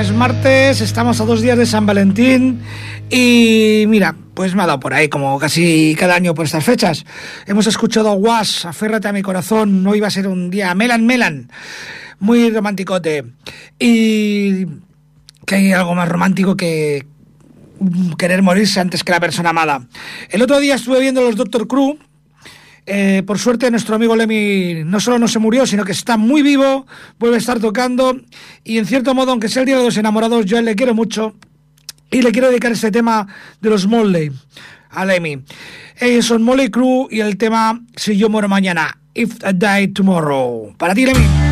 es martes, estamos a dos días de San Valentín y mira, pues me ha dado por ahí, como casi cada año por estas fechas. Hemos escuchado a Aférrate a mi corazón, no iba a ser un día, Melan Melan, muy romanticote. Y que hay algo más romántico que querer morirse antes que la persona amada. El otro día estuve viendo los Doctor Crew eh, por suerte, nuestro amigo Lemmy no solo no se murió, sino que está muy vivo, vuelve a estar tocando. Y en cierto modo, aunque sea el día de los enamorados, yo a él le quiero mucho. Y le quiero dedicar este tema de los Molley a Lemmy. Ellos son Molley Crew y el tema Si yo muero mañana, If I Die Tomorrow. Para ti, Lemmy.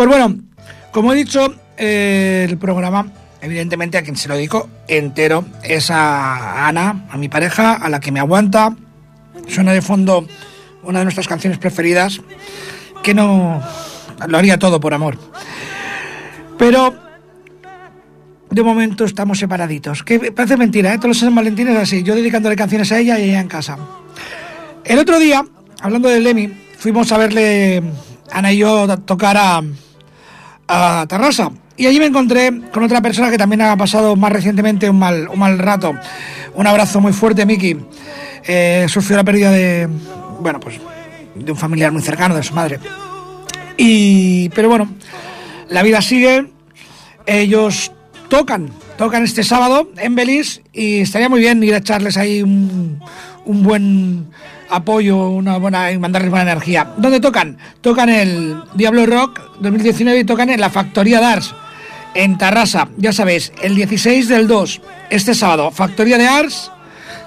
Pues bueno, como he dicho, eh, el programa, evidentemente a quien se lo dedico entero es a Ana, a mi pareja, a la que me aguanta. Suena de fondo una de nuestras canciones preferidas, que no lo haría todo por amor. Pero de momento estamos separaditos. Que parece mentira, ¿eh? Todos los San Valentín es así. Yo dedicándole canciones a ella y ella en casa. El otro día, hablando de Lemmy, fuimos a verle, Ana y yo, tocar a, a Tarrasa. Y allí me encontré con otra persona que también ha pasado más recientemente un mal, un mal rato. Un abrazo muy fuerte, Miki. Eh, sufrió la pérdida de, bueno, pues, de un familiar muy cercano, de su madre. Y, pero bueno, la vida sigue. Ellos tocan, tocan este sábado en Belice y estaría muy bien ir a echarles ahí un, un buen apoyo, una buena mandarles buena energía. ¿Dónde tocan? Tocan el Diablo Rock 2019 y tocan en la Factoría Dars en Tarrasa. Ya sabéis, el 16 del 2, este sábado, Factoría de Ars.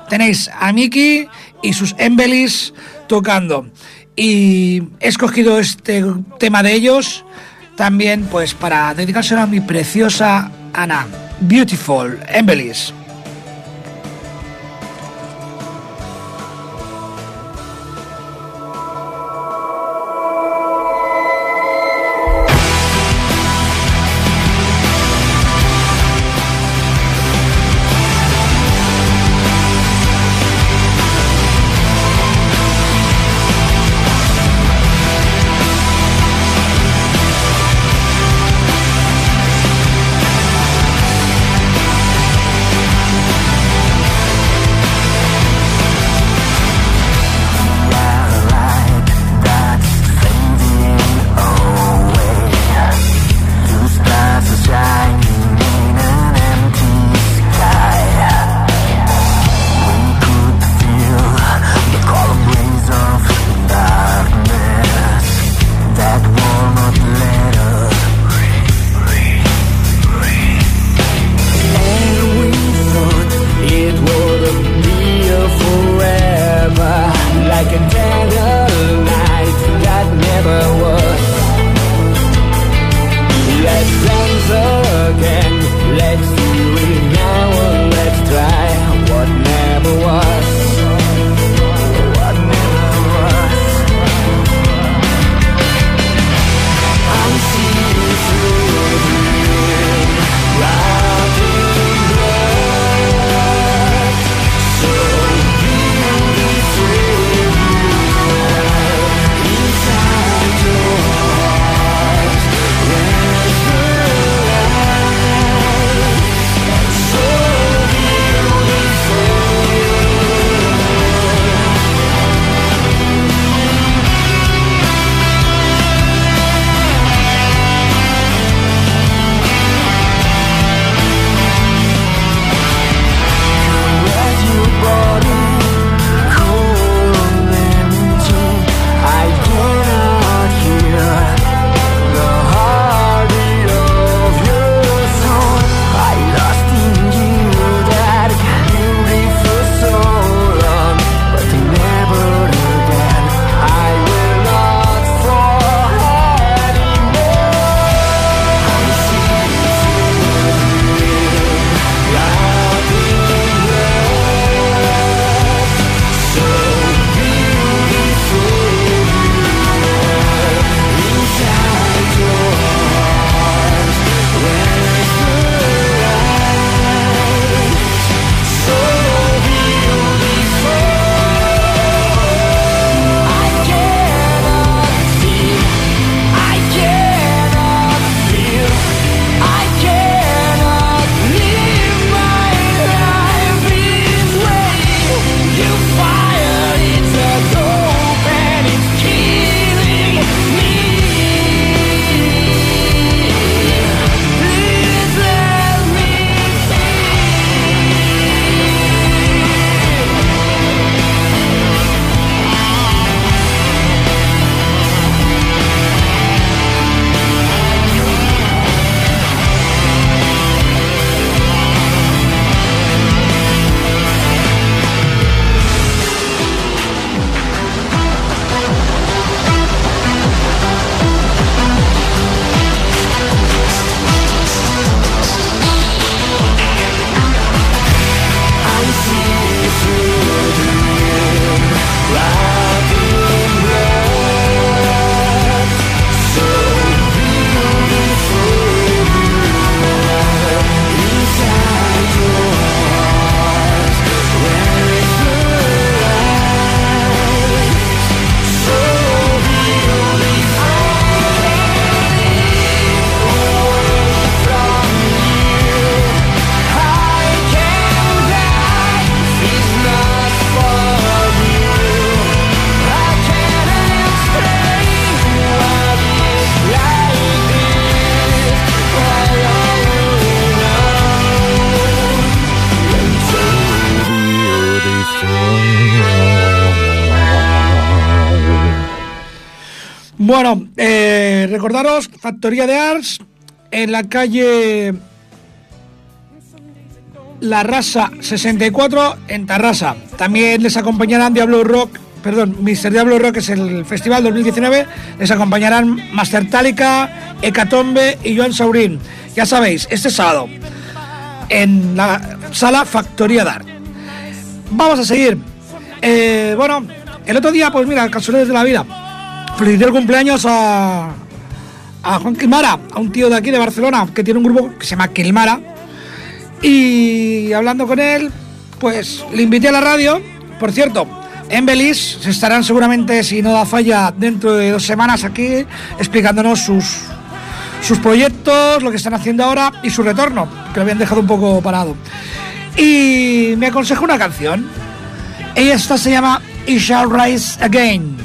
Tenéis a Miki y sus Embelis tocando. Y he escogido este tema de ellos también pues para dedicárselo a mi preciosa Ana. Beautiful Embelis. Factoría de Arts, en la calle La Rasa 64, en Tarrasa. También les acompañarán Diablo Rock, perdón, Mr. Diablo Rock es el festival 2019, les acompañarán Master Tálica, Hecatombe y Joan Saurín. Ya sabéis, este sábado, en la sala Factoría de Arts. Vamos a seguir. Eh, bueno, el otro día, pues mira, casualidades de la vida felicité el cumpleaños a, a Juan Quilmara, a un tío de aquí de Barcelona que tiene un grupo que se llama Quilmara. Y hablando con él, pues le invité a la radio. Por cierto, en Belis se estarán seguramente, si no da falla, dentro de dos semanas aquí explicándonos sus, sus proyectos, lo que están haciendo ahora y su retorno, que lo habían dejado un poco parado. Y me aconsejó una canción. Ella esta se llama It Shall Rise Again.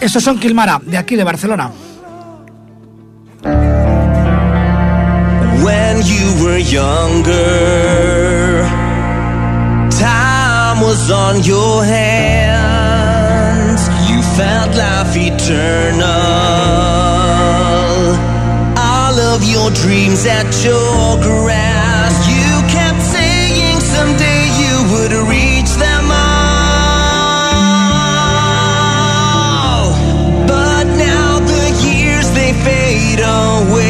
Estos son Kilmara, de aquí de Barcelona. When you were younger, time was on your hands. You felt life eternal. All of your dreams at your grasp. You kept saying someday you would reach them all. But now the years they fade away.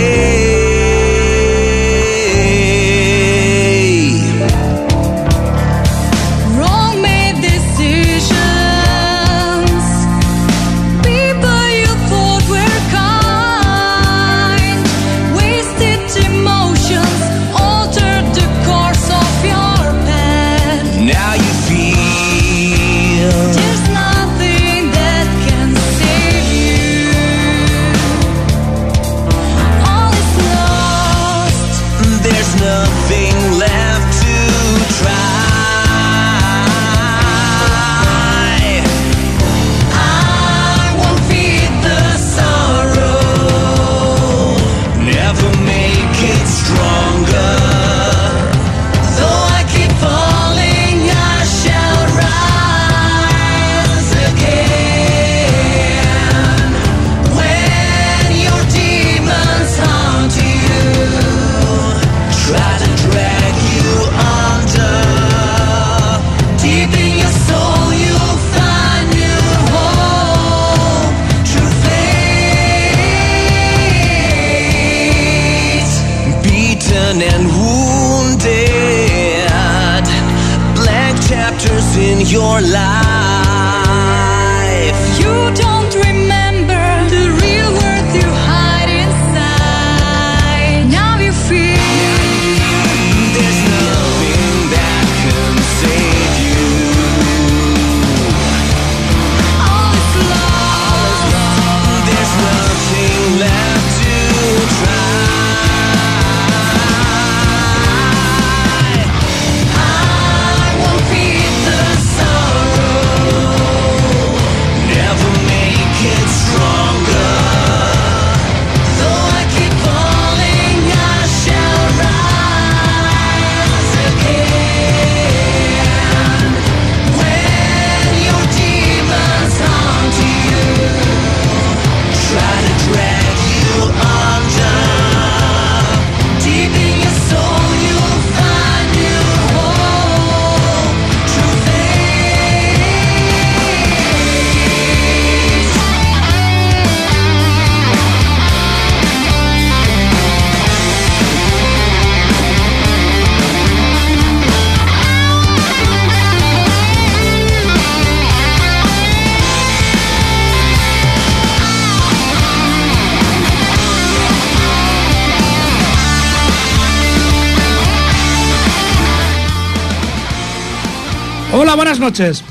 Noches.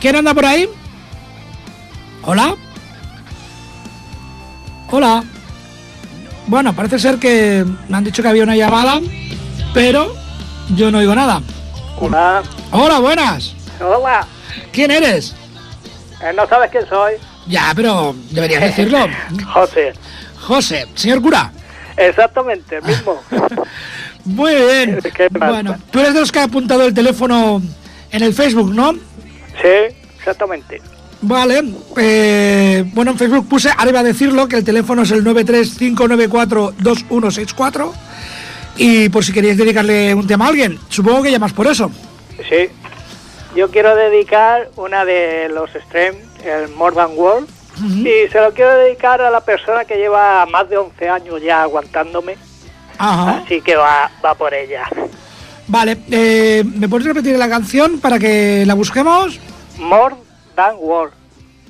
¿Quién anda por ahí? Hola. Hola. Bueno, parece ser que me han dicho que había una llamada, pero yo no oigo nada. Hola, Hola, buenas. hola. ¿Quién eres? Eh, ¿No sabes quién soy? Ya, pero deberías decirlo. José. José, señor cura. Exactamente, el mismo. Muy bien. Bueno, tú eres de los que ha apuntado el teléfono en el Facebook, ¿no? sí, exactamente. Vale, eh, bueno, en Facebook puse, ahora iba a decirlo, que el teléfono es el 935942164 y por si queréis dedicarle un tema a alguien, supongo que llamas por eso. Sí. Yo quiero dedicar una de los Stream, el More Than World, y se lo quiero dedicar a la persona que lleva más de 11 años ya aguantándome, Ajá. así que va, va por ella. Vale, eh, ¿me puedes repetir la canción para que la busquemos? More Than World,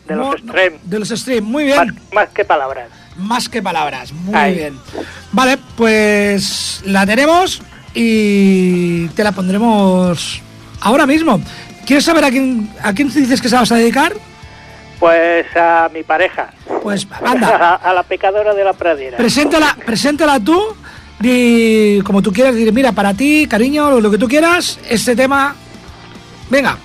de los Stream. De los stream, muy bien. más que palabras. Más que palabras, muy Ahí. bien. Vale, pues la tenemos y te la pondremos ahora mismo. ¿Quieres saber a quién, a quién te dices que se vas a dedicar? Pues a mi pareja. Pues anda, A, a la pecadora de la pradera. preséntala, preséntala tú, di como tú quieras, dir, mira, para ti, cariño, lo, lo que tú quieras, este tema. Venga,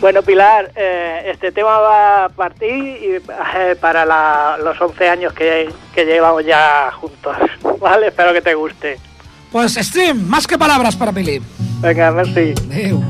Bueno, Pilar, eh, este tema va para ti y eh, para la- los 11 años que, que llevamos ya juntos. ¿Vale? Espero que te guste. pues stream, más que palabras para Pili. Venga, merci. Adeu.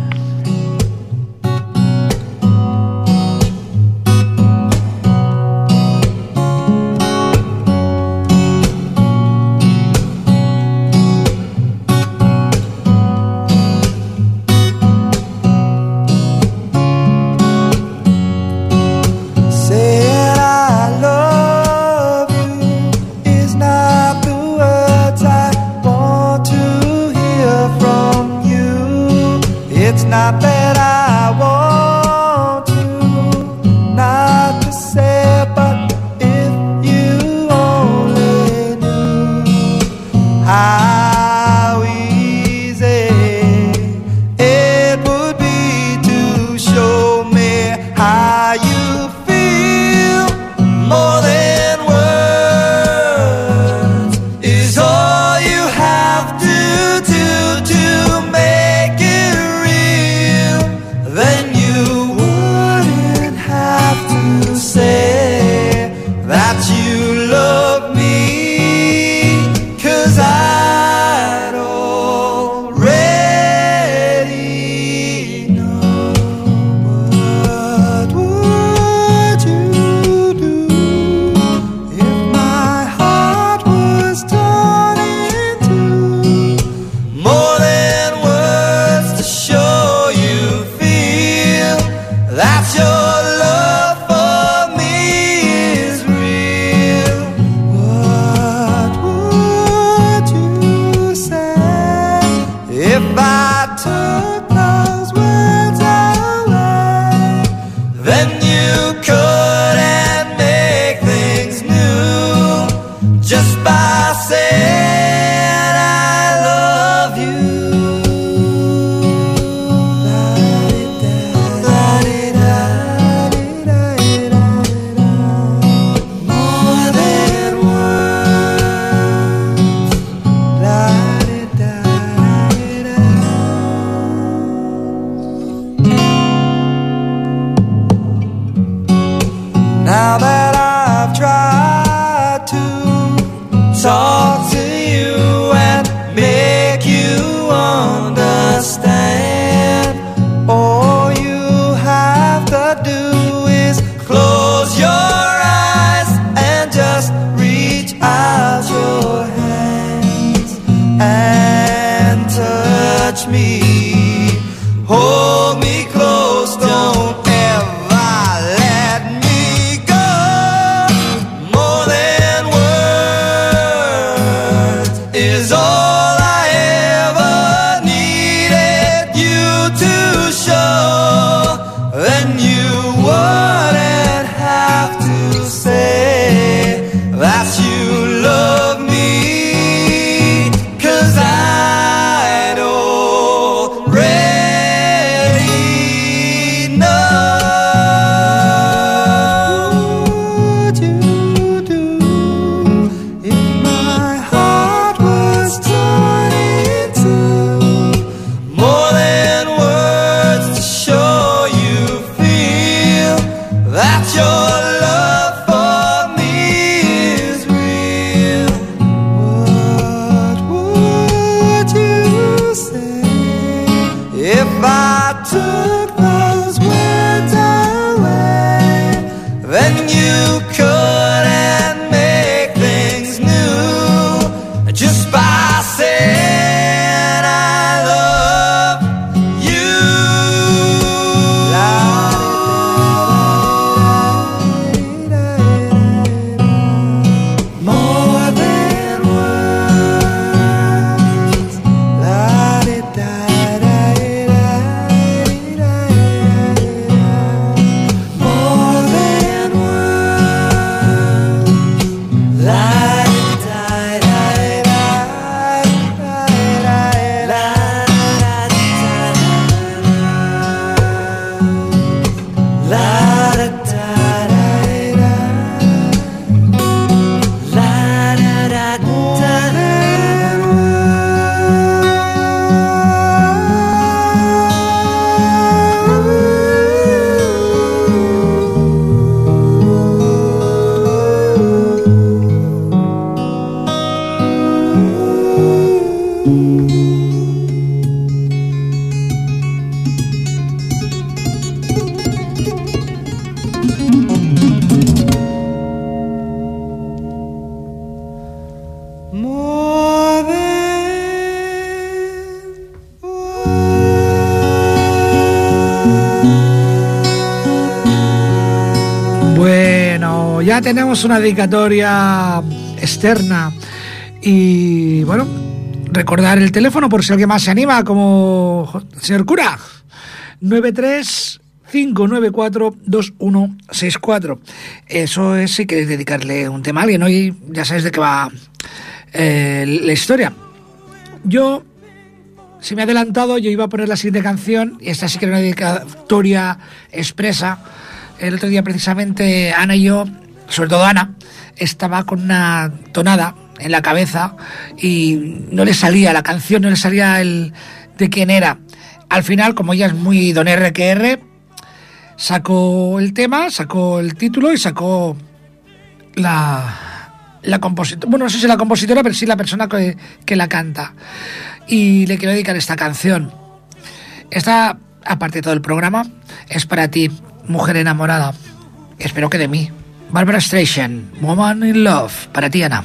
Tenemos una dedicatoria externa y bueno, recordar el teléfono por si alguien más se anima, como señor cura, 93 594 2164. Eso es si queréis dedicarle un tema a alguien. Hoy ya sabéis de qué va eh, la historia. Yo, si me he adelantado, yo iba a poner la siguiente canción, y esta sí que era una dedicatoria expresa. El otro día, precisamente, Ana y yo, sobre todo Ana, estaba con una tonada en la cabeza y no le salía la canción, no le salía el de quién era. Al final, como ella es muy don RQR, sacó el tema, sacó el título y sacó la, la compositora. Bueno, no sé si la compositora, pero sí la persona que, que la canta. Y le quiero dedicar esta canción. Esta, aparte de todo el programa, es para ti, mujer enamorada. Espero que de mí. Barbara Streisand, Woman in Love, para ti, Ana.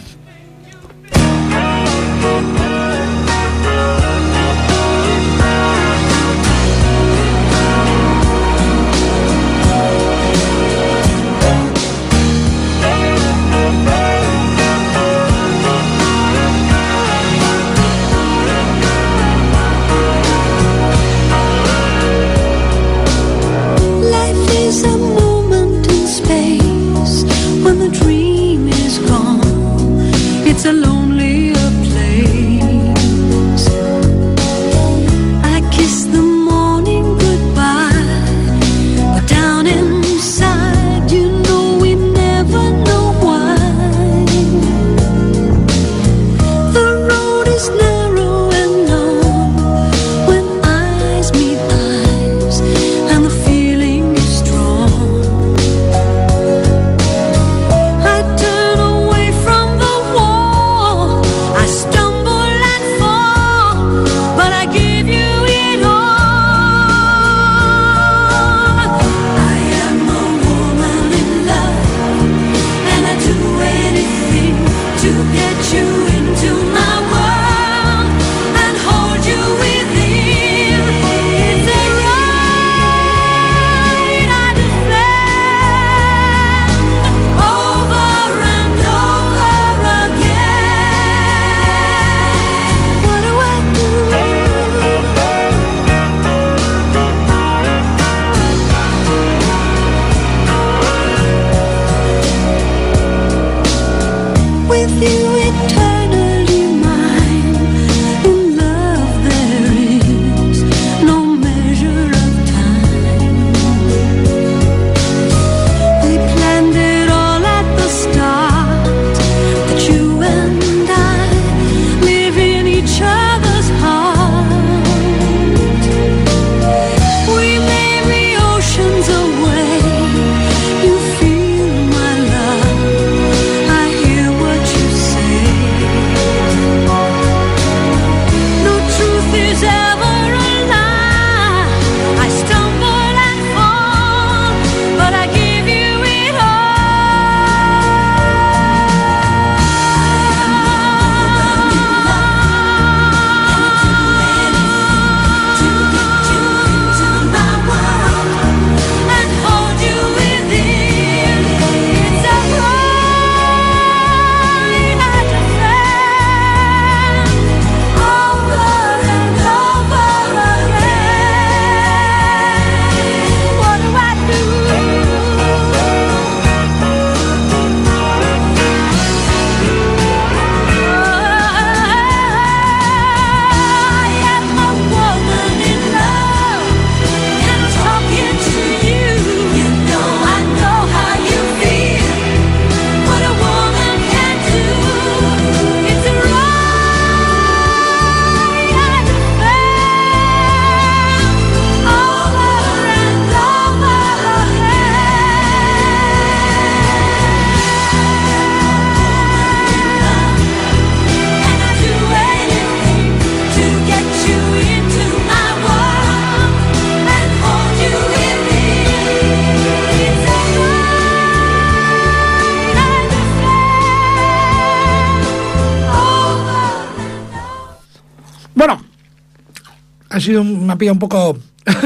Sido me ha un poco...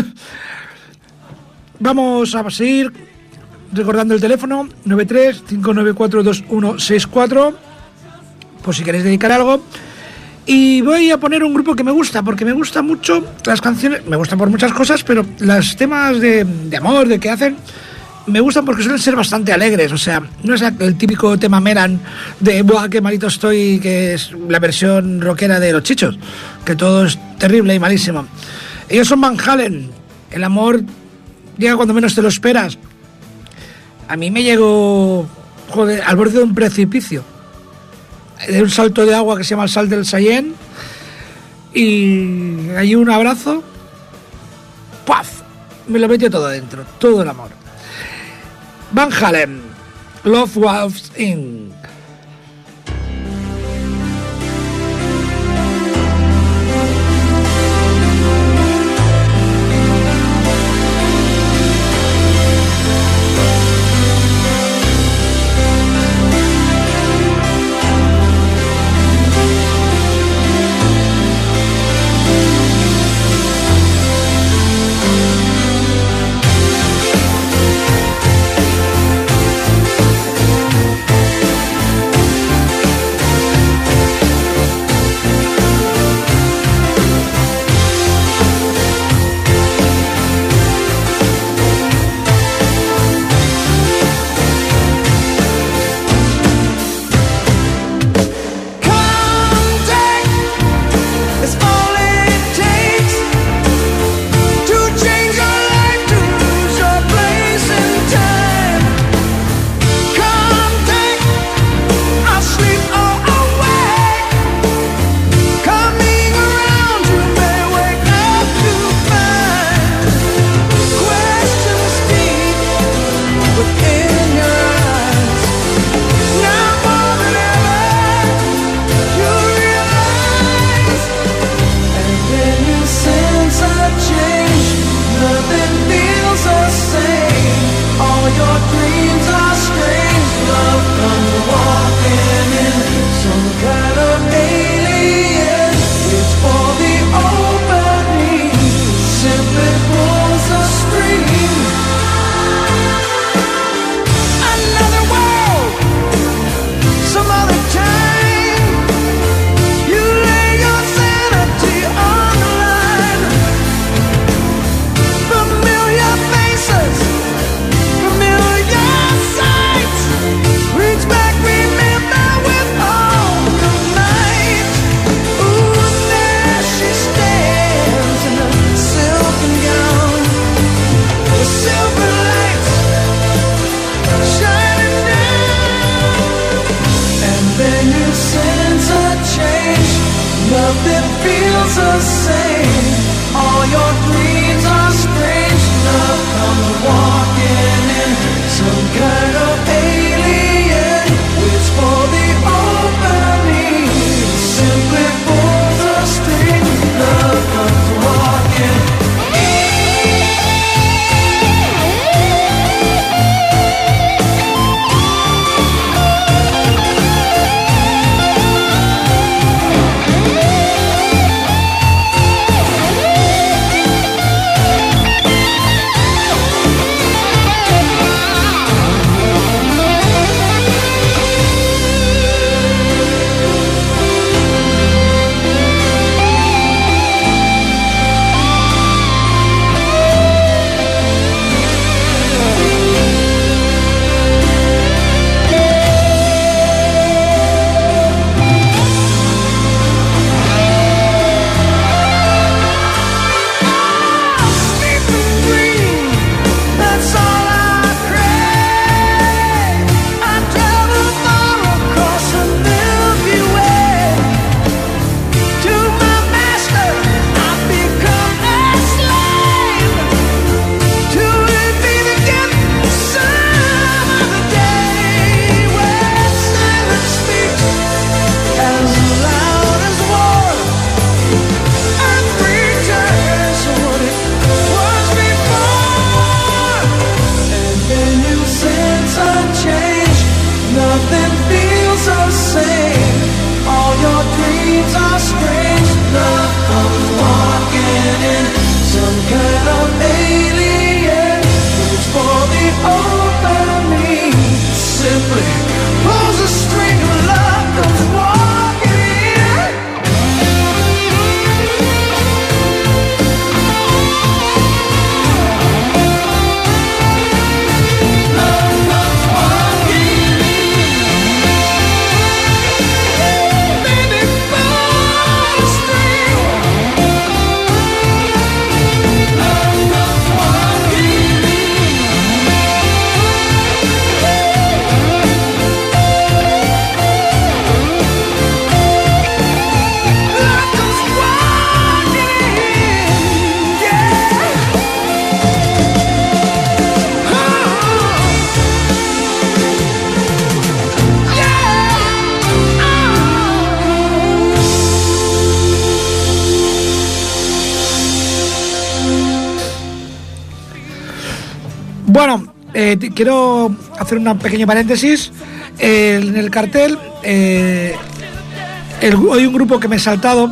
Vamos a seguir recordando el teléfono 93-594-2164 por si queréis dedicar algo. Y voy a poner un grupo que me gusta, porque me gusta mucho las canciones, me gustan por muchas cosas, pero los temas de, de amor, de que hacen, me gustan porque suelen ser bastante alegres. O sea, no es el típico tema Meran de Buah, qué malito estoy, que es la versión rockera de los chichos, que todo es terrible y malísimo. Ellos son Van Halen. El amor llega cuando menos te lo esperas. A mí me llegó, al borde de un precipicio de un salto de agua que se llama el Sal del Sayén y hay un abrazo ¡paf! me lo metió todo dentro todo el amor Van Halen Love Walks In quiero hacer un pequeño paréntesis. Eh, en el cartel eh, el- hay un grupo que me he saltado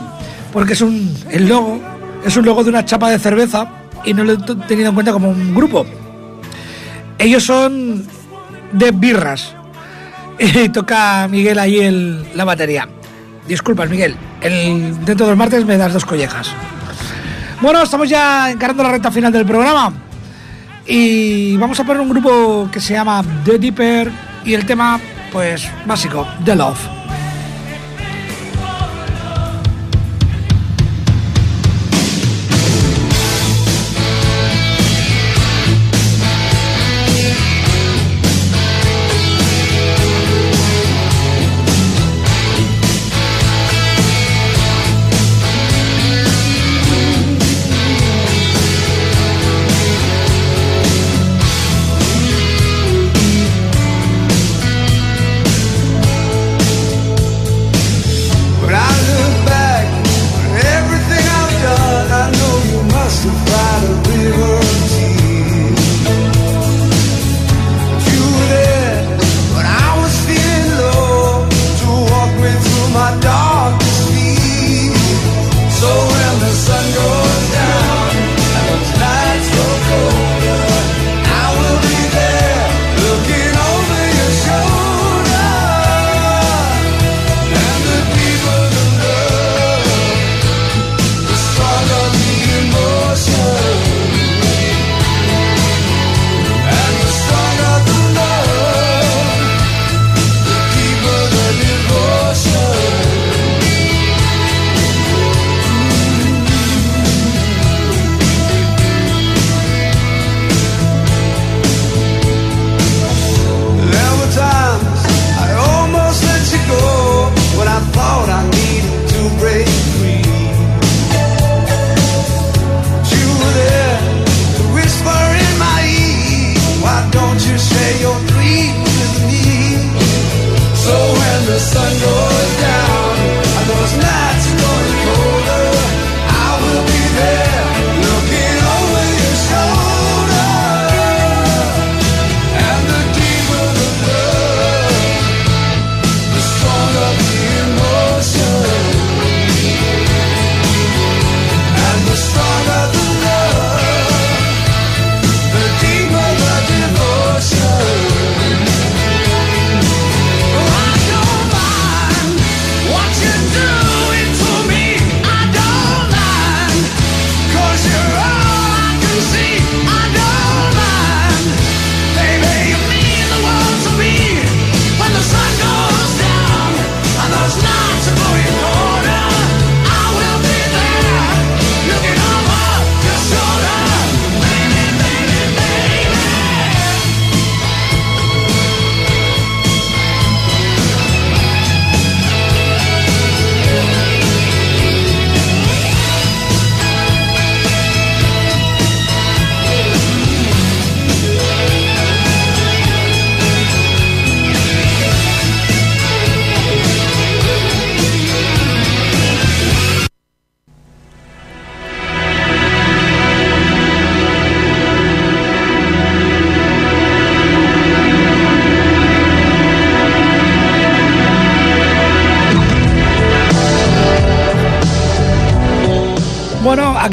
porque es un el logo es un logo de una chapa de cerveza y no lo he tenido en cuenta como un grupo. Ellos son de birras y toca Miguel ahí el, la batería. Disculpas, Miguel. El, dentro de los martes me das dos collejas. Bueno, estamos ya encarando la recta final del programa. Y vamos a poner un grupo que se llama The Deeper y el tema, pues, básico, The Love.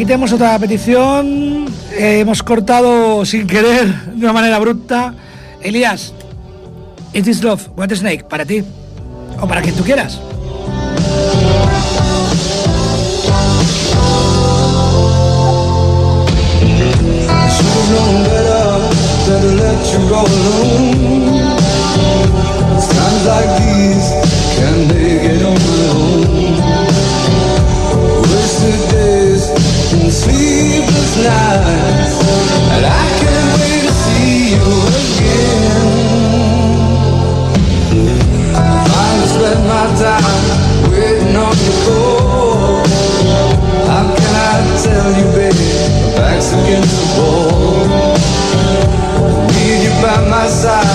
Aquí tenemos otra petición. Eh, hemos cortado sin querer, de una manera abrupta. Elías, It is Love, What Snake, para ti. O para quien tú quieras. And sleepless nights, and I can't wait to see you again. I spend my time waiting on your call. How can I tell you, baby? My back's against the wall. Need you by my side.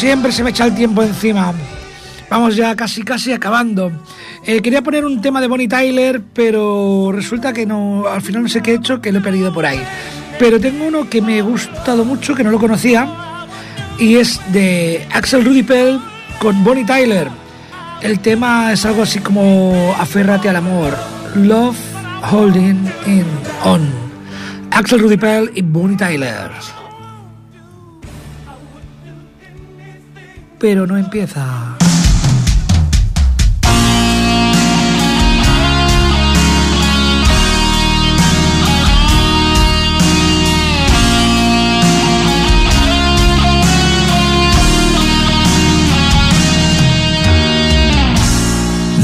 Siempre, se me echa el tiempo encima. Vamos ya casi, casi acabando. Eh, quería poner un tema de Bonnie Tyler, pero resulta que no, al final no sé qué he hecho, que lo he perdido por ahí. Pero tengo uno que me ha gustado mucho, que no lo conocía, y es de Axel Rudy Pell con Bonnie Tyler. El tema es algo así como Aférrate al amor, Love Holding in On. Axel Rudy Pell y Bonnie Tyler. Pero no empieza.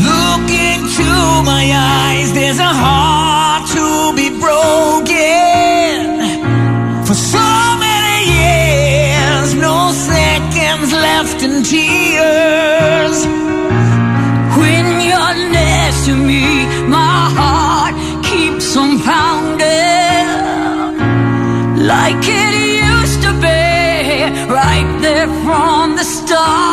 Look into my eyes, there's a heart stop.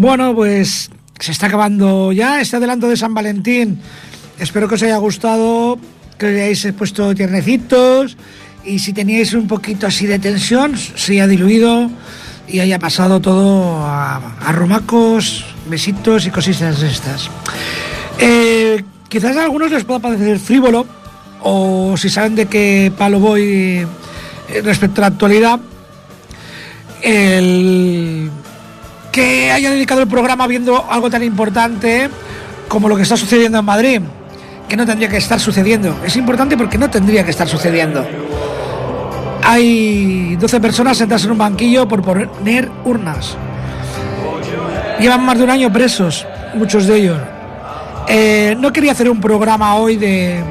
Bueno, pues se está acabando ya este adelanto de San Valentín. Espero que os haya gustado, que os hayáis puesto tiernecitos y si teníais un poquito así de tensión, se haya diluido y haya pasado todo a, a romacos, besitos y cositas estas. Eh, quizás a algunos les pueda parecer frívolo o si saben de qué palo voy eh, respecto a la actualidad, el que haya dedicado el programa viendo algo tan importante como lo que está sucediendo en Madrid, que no tendría que estar sucediendo. Es importante porque no tendría que estar sucediendo. Hay 12 personas sentadas en un banquillo por poner urnas. Llevan más de un año presos, muchos de ellos. Eh, no quería hacer un programa hoy de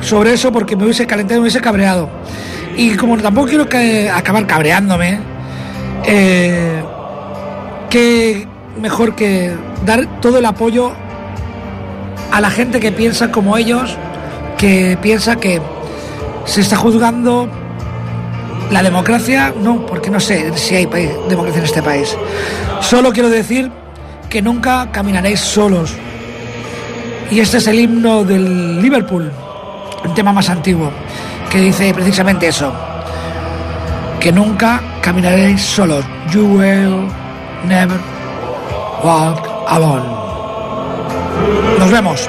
sobre eso porque me hubiese calentado, me hubiese cabreado. Y como tampoco quiero que, acabar cabreándome, eh, que mejor que dar todo el apoyo a la gente que piensa como ellos, que piensa que se está juzgando la democracia, no, porque no sé si hay democracia en este país. Solo quiero decir que nunca caminaréis solos. Y este es el himno del Liverpool, un tema más antiguo, que dice precisamente eso, que nunca caminaréis solos. You will never walk alone. Nos vemos.